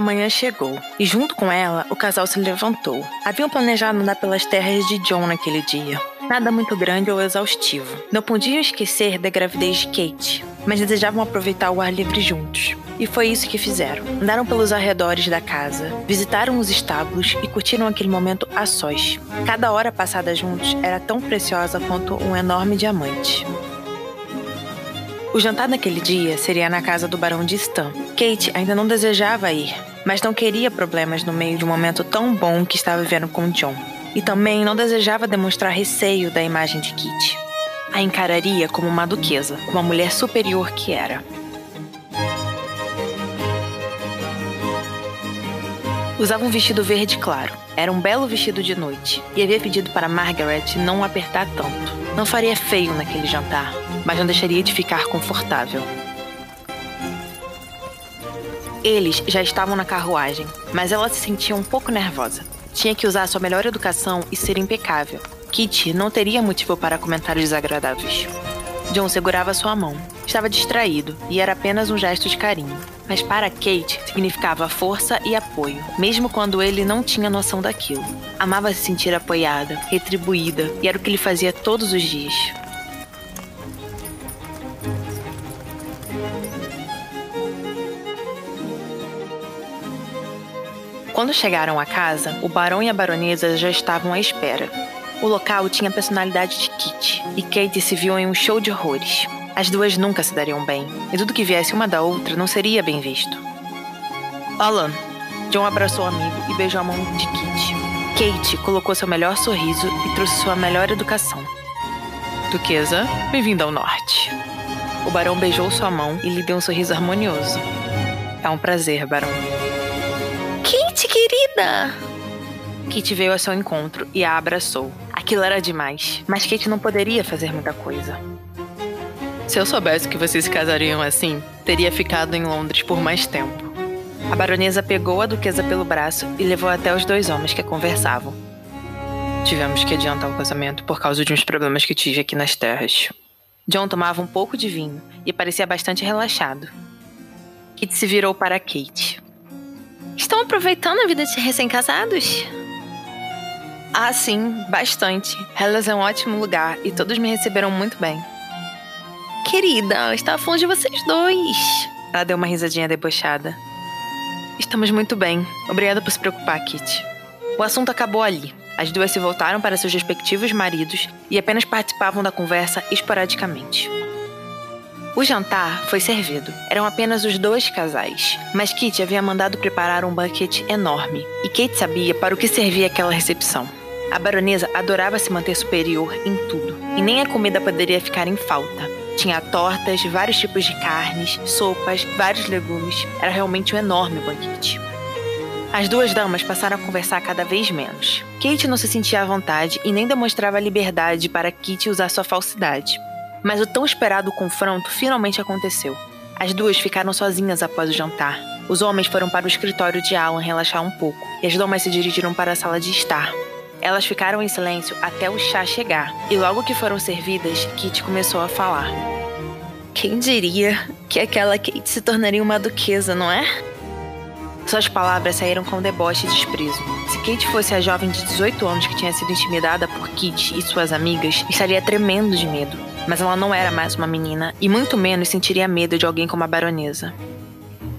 Manhã chegou, e junto com ela, o casal se levantou. Haviam planejado andar pelas terras de John naquele dia. Nada muito grande ou exaustivo. Não podiam esquecer da gravidez de Kate, mas desejavam aproveitar o ar livre juntos. E foi isso que fizeram. Andaram pelos arredores da casa, visitaram os estábulos e curtiram aquele momento a sós. Cada hora passada juntos era tão preciosa quanto um enorme diamante. O jantar naquele dia seria na casa do Barão de Stan. Kate ainda não desejava ir, mas não queria problemas no meio de um momento tão bom que estava vivendo com John. E também não desejava demonstrar receio da imagem de Kate. A encararia como uma duquesa, uma mulher superior que era. Usava um vestido verde claro. Era um belo vestido de noite e havia pedido para Margaret não apertar tanto. Não faria feio naquele jantar, mas não deixaria de ficar confortável. Eles já estavam na carruagem, mas ela se sentia um pouco nervosa. Tinha que usar sua melhor educação e ser impecável. Kitty não teria motivo para comentários desagradáveis. John segurava sua mão. Estava distraído e era apenas um gesto de carinho. Mas para Kate significava força e apoio, mesmo quando ele não tinha noção daquilo. Amava se sentir apoiada, retribuída, e era o que ele fazia todos os dias. Quando chegaram à casa, o barão e a baronesa já estavam à espera. O local tinha a personalidade de Kitty, e Kate se viu em um show de horrores. As duas nunca se dariam bem, e tudo que viesse uma da outra não seria bem visto. Alan. John abraçou o amigo e beijou a mão de Kitty. Kate colocou seu melhor sorriso e trouxe sua melhor educação. Duquesa, bem-vinda ao norte. O barão beijou sua mão e lhe deu um sorriso harmonioso. É um prazer, barão. Querida! Kate veio ao seu encontro e a abraçou. Aquilo era demais, mas Kate não poderia fazer muita coisa. Se eu soubesse que vocês se casariam assim, teria ficado em Londres por mais tempo. A baronesa pegou a duquesa pelo braço e levou até os dois homens que conversavam. Tivemos que adiantar o casamento por causa de uns problemas que tive aqui nas terras. John tomava um pouco de vinho e parecia bastante relaxado. Kit se virou para Kate. Estão aproveitando a vida de recém-casados? Ah, sim, bastante. Hellas é um ótimo lugar e todos me receberam muito bem. Querida, eu estava falando de vocês dois. Ela deu uma risadinha debochada. Estamos muito bem. Obrigada por se preocupar, Kitty. O assunto acabou ali. As duas se voltaram para seus respectivos maridos e apenas participavam da conversa esporadicamente. O jantar foi servido. Eram apenas os dois casais, mas Kitty havia mandado preparar um banquete enorme e Kate sabia para o que servia aquela recepção. A baronesa adorava se manter superior em tudo, e nem a comida poderia ficar em falta. Tinha tortas, vários tipos de carnes, sopas, vários legumes. Era realmente um enorme banquete. As duas damas passaram a conversar cada vez menos. Kate não se sentia à vontade e nem demonstrava liberdade para Kitty usar sua falsidade. Mas o tão esperado confronto finalmente aconteceu. As duas ficaram sozinhas após o jantar. Os homens foram para o escritório de Alan relaxar um pouco, e as damas se dirigiram para a sala de estar. Elas ficaram em silêncio até o chá chegar, e logo que foram servidas, Kate começou a falar. Quem diria que aquela Kate se tornaria uma duquesa, não é? Suas palavras saíram com deboche e desprezo. Se Kate fosse a jovem de 18 anos que tinha sido intimidada por Kit e suas amigas, estaria tremendo de medo. Mas ela não era mais uma menina, e muito menos sentiria medo de alguém como a baronesa.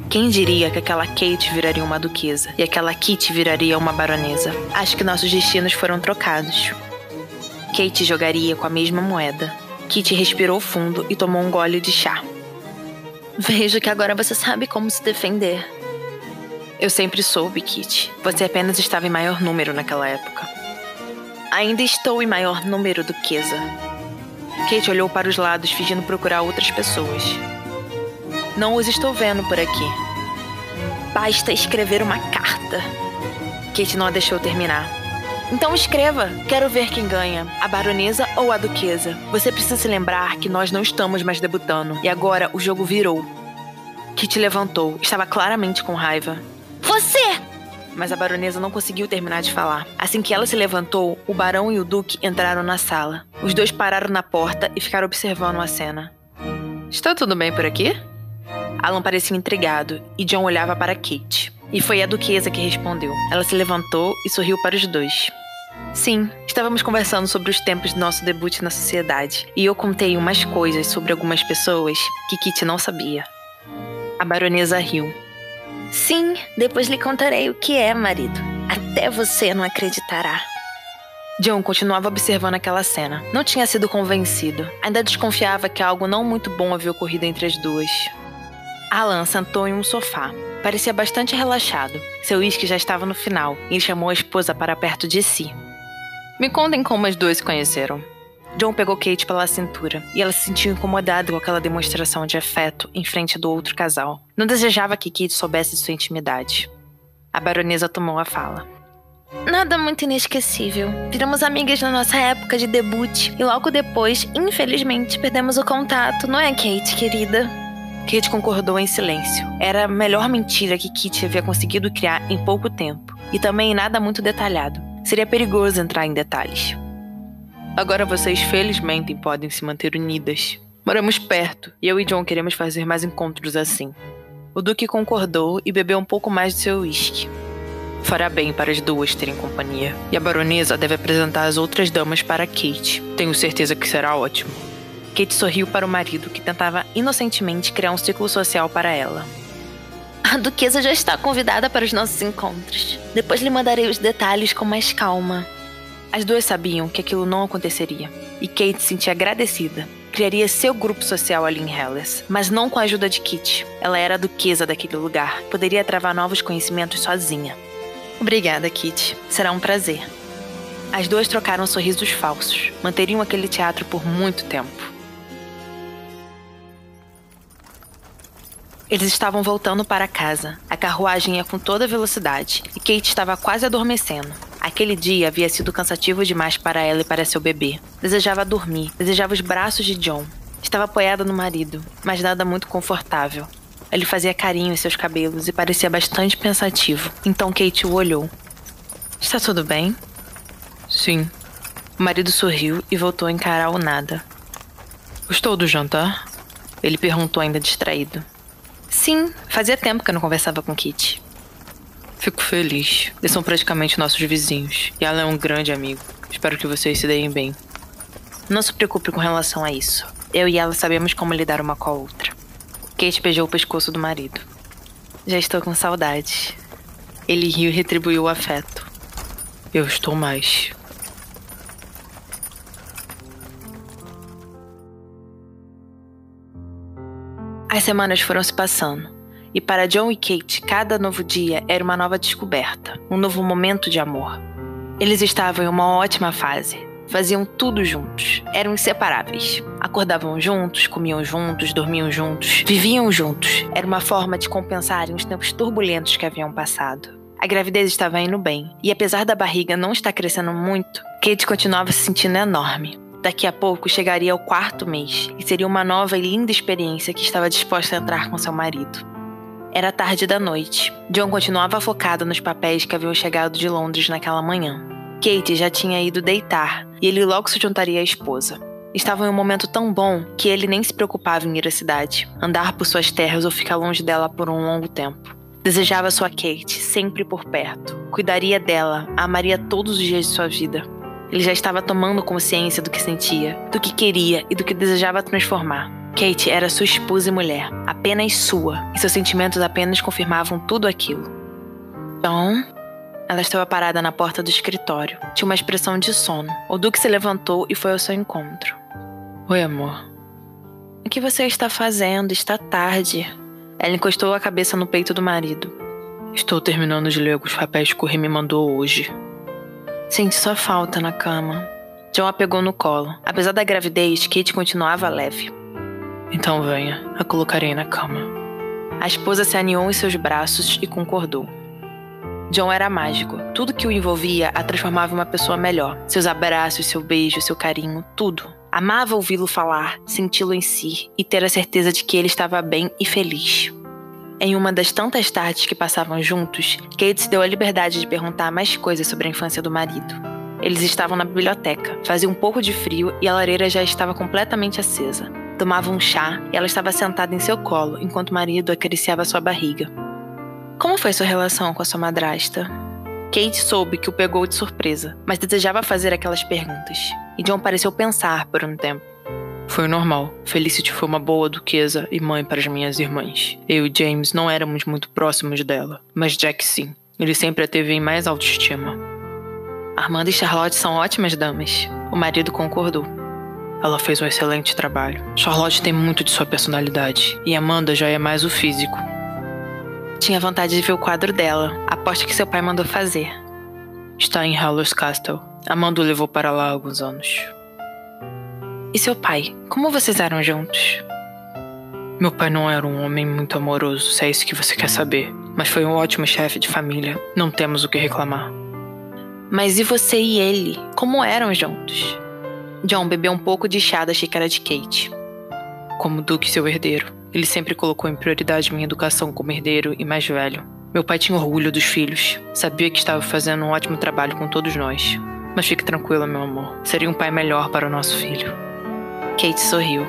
Quem diria que aquela Kate viraria uma duquesa e aquela Kitty viraria uma baronesa? Acho que nossos destinos foram trocados. Kate jogaria com a mesma moeda. Kitty respirou fundo e tomou um gole de chá. Vejo que agora você sabe como se defender. Eu sempre soube, Kitty. Você apenas estava em maior número naquela época. Ainda estou em maior número, duquesa. Kate olhou para os lados, fingindo procurar outras pessoas. Não os estou vendo por aqui. Basta escrever uma carta. Kate não a deixou terminar. Então escreva. Quero ver quem ganha, a baronesa ou a duquesa. Você precisa se lembrar que nós não estamos mais debutando e agora o jogo virou. Kate levantou. Estava claramente com raiva. Você! Mas a baronesa não conseguiu terminar de falar. Assim que ela se levantou, o barão e o duque entraram na sala. Os dois pararam na porta e ficaram observando a cena. Está tudo bem por aqui? Alan parecia intrigado e John olhava para Kate. E foi a duquesa que respondeu. Ela se levantou e sorriu para os dois. Sim, estávamos conversando sobre os tempos do nosso debut na sociedade, e eu contei umas coisas sobre algumas pessoas que Kitty não sabia. A baronesa riu. Sim, depois lhe contarei o que é, marido. Até você não acreditará. John continuava observando aquela cena. Não tinha sido convencido. Ainda desconfiava que algo não muito bom havia ocorrido entre as duas. Alan sentou em um sofá. Parecia bastante relaxado. Seu uísque já estava no final e chamou a esposa para perto de si. Me contem como as duas se conheceram. John pegou Kate pela cintura e ela se sentiu incomodada com aquela demonstração de afeto em frente do outro casal. Não desejava que Kate soubesse de sua intimidade. A baronesa tomou a fala. Nada muito inesquecível. Viramos amigas na nossa época de debut e logo depois, infelizmente, perdemos o contato, não é, Kate, querida? Kate concordou em silêncio. Era a melhor mentira que Kate havia conseguido criar em pouco tempo, e também nada muito detalhado. Seria perigoso entrar em detalhes. Agora vocês felizmente podem se manter unidas. Moramos perto e eu e John queremos fazer mais encontros assim. O Duque concordou e bebeu um pouco mais de seu uísque. Fará bem para as duas terem companhia. E a baronesa deve apresentar as outras damas para Kate. Tenho certeza que será ótimo. Kate sorriu para o marido, que tentava inocentemente criar um ciclo social para ela. A duquesa já está convidada para os nossos encontros. Depois lhe mandarei os detalhes com mais calma. As duas sabiam que aquilo não aconteceria, e Kate se sentia agradecida. Criaria seu grupo social ali em Hellas, mas não com a ajuda de Kit. Ela era a duquesa daquele lugar, poderia travar novos conhecimentos sozinha. Obrigada, Kit. Será um prazer. As duas trocaram sorrisos falsos. Manteriam aquele teatro por muito tempo. Eles estavam voltando para casa. A carruagem ia com toda velocidade e Kate estava quase adormecendo. Aquele dia havia sido cansativo demais para ela e para seu bebê. Desejava dormir, desejava os braços de John. Estava apoiada no marido, mas nada muito confortável. Ele fazia carinho em seus cabelos e parecia bastante pensativo. Então Kate o olhou. Está tudo bem? Sim. O marido sorriu e voltou a encarar o nada. Gostou do jantar? Ele perguntou ainda distraído. Sim, fazia tempo que eu não conversava com Kit. Fico feliz. Eles são praticamente nossos vizinhos. E ela é um grande amigo. Espero que vocês se deem bem. Não se preocupe com relação a isso. Eu e ela sabemos como lidar uma com a outra. Kate beijou o pescoço do marido. Já estou com saudade. Ele riu e retribuiu o afeto. Eu estou mais. As semanas foram se passando, e para John e Kate, cada novo dia era uma nova descoberta, um novo momento de amor. Eles estavam em uma ótima fase, faziam tudo juntos, eram inseparáveis. Acordavam juntos, comiam juntos, dormiam juntos, viviam juntos. Era uma forma de compensarem os tempos turbulentos que haviam passado. A gravidez estava indo bem, e apesar da barriga não estar crescendo muito, Kate continuava se sentindo enorme. Daqui a pouco chegaria ao quarto mês e seria uma nova e linda experiência que estava disposta a entrar com seu marido. Era tarde da noite. John continuava focado nos papéis que haviam chegado de Londres naquela manhã. Kate já tinha ido deitar e ele logo se juntaria à esposa. Estava em um momento tão bom que ele nem se preocupava em ir à cidade, andar por suas terras ou ficar longe dela por um longo tempo. Desejava sua Kate sempre por perto. Cuidaria dela, a amaria todos os dias de sua vida. Ele já estava tomando consciência do que sentia, do que queria e do que desejava transformar. Kate era sua esposa e mulher, apenas sua, e seus sentimentos apenas confirmavam tudo aquilo. Então, ela estava parada na porta do escritório. Tinha uma expressão de sono. O Duque se levantou e foi ao seu encontro. Oi, amor. O que você está fazendo? Está tarde. Ela encostou a cabeça no peito do marido. Estou terminando de ler os papéis que o rei me mandou hoje. Sente sua falta na cama. John a pegou no colo. Apesar da gravidez, Kate continuava leve. Então venha, a colocarei na cama. A esposa se aninhou em seus braços e concordou. John era mágico. Tudo que o envolvia a transformava em uma pessoa melhor. Seus abraços, seu beijo, seu carinho, tudo. Amava ouvi-lo falar, senti-lo em si e ter a certeza de que ele estava bem e feliz. Em uma das tantas tardes que passavam juntos, Kate se deu a liberdade de perguntar mais coisas sobre a infância do marido. Eles estavam na biblioteca, fazia um pouco de frio e a lareira já estava completamente acesa. Tomavam um chá e ela estava sentada em seu colo enquanto o marido acariciava sua barriga. Como foi sua relação com a sua madrasta? Kate soube que o pegou de surpresa, mas desejava fazer aquelas perguntas. E John pareceu pensar por um tempo. Foi normal. Felicity foi uma boa duquesa e mãe para as minhas irmãs. Eu e James não éramos muito próximos dela, mas Jack sim. Ele sempre a teve em mais autoestima. Armanda e Charlotte são ótimas damas. O marido concordou. Ela fez um excelente trabalho. Charlotte tem muito de sua personalidade e Amanda já é mais o físico. Tinha vontade de ver o quadro dela, aposto que seu pai mandou fazer. Está em Hallows Castle. Amanda o levou para lá há alguns anos. E seu pai? Como vocês eram juntos? Meu pai não era um homem muito amoroso, se é isso que você quer saber. Mas foi um ótimo chefe de família. Não temos o que reclamar. Mas e você e ele? Como eram juntos? John bebeu um pouco de chá da xícara de Kate. Como Duque seu herdeiro. Ele sempre colocou em prioridade minha educação como herdeiro e mais velho. Meu pai tinha orgulho dos filhos. Sabia que estava fazendo um ótimo trabalho com todos nós. Mas fique tranquila, meu amor. Seria um pai melhor para o nosso filho. Kate sorriu.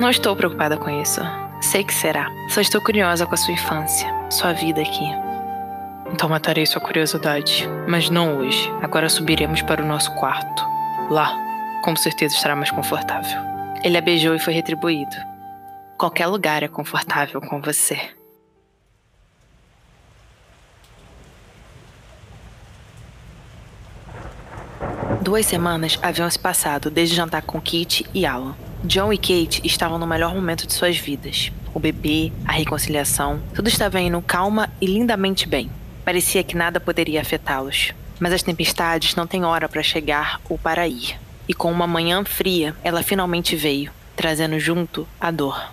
Não estou preocupada com isso. Sei que será. Só estou curiosa com a sua infância, sua vida aqui. Então matarei sua curiosidade. Mas não hoje. Agora subiremos para o nosso quarto. Lá, com certeza estará mais confortável. Ele a beijou e foi retribuído. Qualquer lugar é confortável com você. Duas semanas haviam se passado desde o jantar com Kate e Alan. John e Kate estavam no melhor momento de suas vidas. O bebê, a reconciliação, tudo estava indo calma e lindamente bem. Parecia que nada poderia afetá-los. Mas as tempestades não têm hora para chegar ou para ir. E com uma manhã fria, ela finalmente veio, trazendo junto a dor.